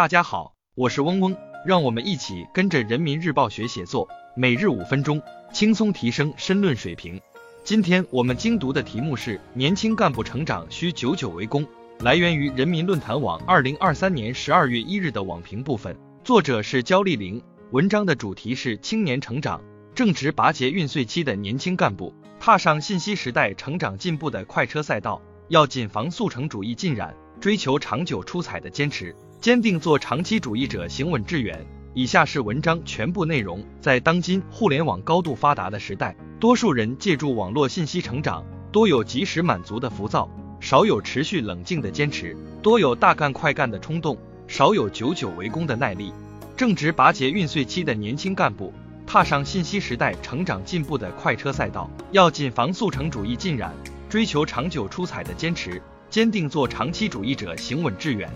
大家好，我是嗡嗡，让我们一起跟着人民日报学写作，每日五分钟，轻松提升申论水平。今天我们精读的题目是年轻干部成长需久久为功，来源于人民论坛网二零二三年十二月一日的网评部分，作者是焦丽玲。文章的主题是青年成长，正值拔节孕穗期的年轻干部踏上信息时代成长进步的快车赛道，要谨防速成主义浸染，追求长久出彩的坚持。坚定做长期主义者，行稳致远。以下是文章全部内容。在当今互联网高度发达的时代，多数人借助网络信息成长，多有及时满足的浮躁，少有持续冷静的坚持；多有大干快干的冲动，少有久久为功的耐力。正值拔节孕穗期的年轻干部，踏上信息时代成长进步的快车赛道，要谨防速成主义浸染，追求长久出彩的坚持。坚定做长期主义者，行稳致远。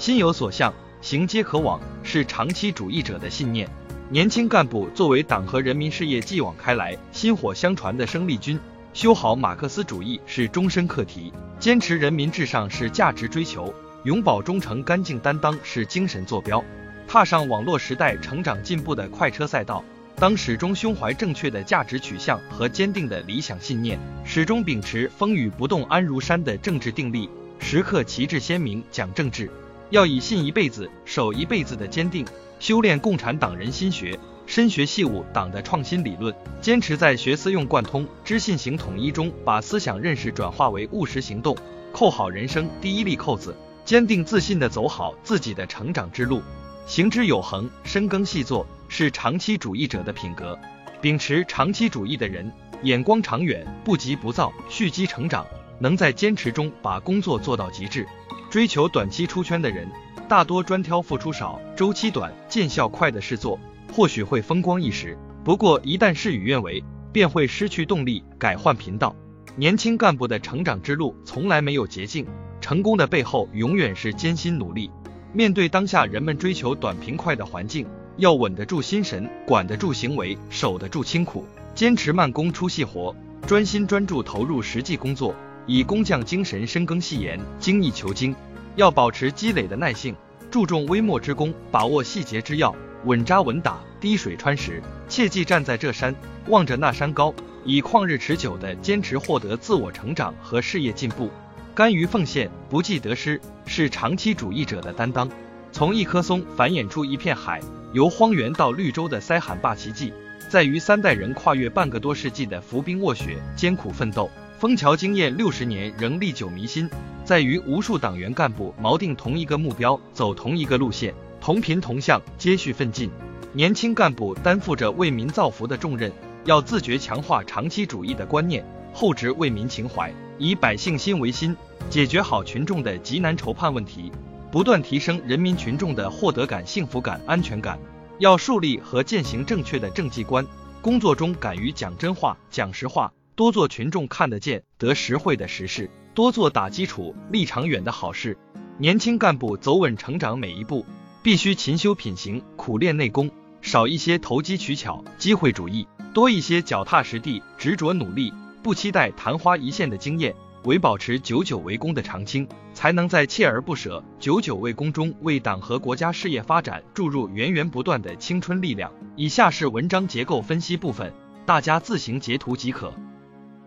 心有所向，行皆可往，是长期主义者的信念。年轻干部作为党和人民事业继往开来、薪火相传的生力军，修好马克思主义是终身课题，坚持人民至上是价值追求，永葆忠诚、干净担当是精神坐标。踏上网络时代成长进步的快车赛道，当始终胸怀正确的价值取向和坚定的理想信念，始终秉持风雨不动安如山的政治定力，时刻旗帜鲜明讲政治。要以信一辈子、守一辈子的坚定，修炼共产党人心学，深学细悟党的创新理论，坚持在学思用贯通、知信行统一中，把思想认识转化为务实行动，扣好人生第一粒扣子，坚定自信的走好自己的成长之路，行之有恒、深耕细作，是长期主义者的品格。秉持长期主义的人，眼光长远，不急不躁，蓄积成长，能在坚持中把工作做到极致。追求短期出圈的人，大多专挑付出少、周期短、见效快的事做，或许会风光一时，不过一旦事与愿违，便会失去动力，改换频道。年轻干部的成长之路从来没有捷径，成功的背后永远是艰辛努力。面对当下人们追求短平快的环境，要稳得住心神，管得住行为，守得住清苦，坚持慢工出细活，专心专注投入实际工作。以工匠精神深耕细研，精益求精，要保持积累的耐性，注重微末之功，把握细节之要，稳扎稳打，滴水穿石。切记站在这山，望着那山高，以旷日持久的坚持获得自我成长和事业进步。甘于奉献，不计得失，是长期主义者的担当。从一棵松繁衍出一片海，由荒原到绿洲的塞罕坝奇迹，在于三代人跨越半个多世纪的伏兵卧雪，艰苦奋斗。枫桥经验六十年仍历久弥新，在于无数党员干部锚定同一个目标，走同一个路线，同频同向，接续奋进。年轻干部担负着为民造福的重任，要自觉强化长期主义的观念，厚植为民情怀，以百姓心为心，解决好群众的急难愁盼问题，不断提升人民群众的获得感、幸福感、安全感。要树立和践行正确的政绩观，工作中敢于讲真话、讲实话。多做群众看得见、得实惠的实事，多做打基础、立长远的好事。年轻干部走稳成长每一步，必须勤修品行、苦练内功，少一些投机取巧、机会主义，多一些脚踏实地、执着努力。不期待昙花一现的经验，唯保持久久为功的长青，才能在锲而不舍、久久为功中，为党和国家事业发展注入源源不断的青春力量。以下是文章结构分析部分，大家自行截图即可。